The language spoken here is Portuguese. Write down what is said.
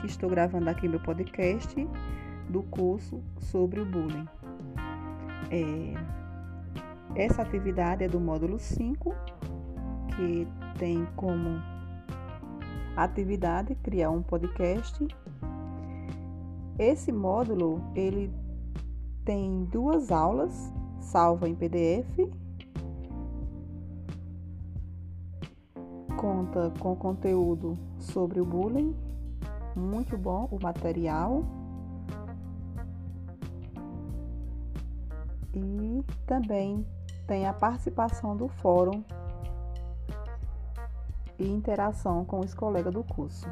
que estou gravando aqui meu podcast do curso sobre o bullying. É, essa atividade é do módulo 5, que tem como atividade criar um podcast. Esse módulo ele tem duas aulas salva em PDF conta com conteúdo sobre o bullying, muito bom o material. E também tem a participação do fórum e interação com os colegas do curso.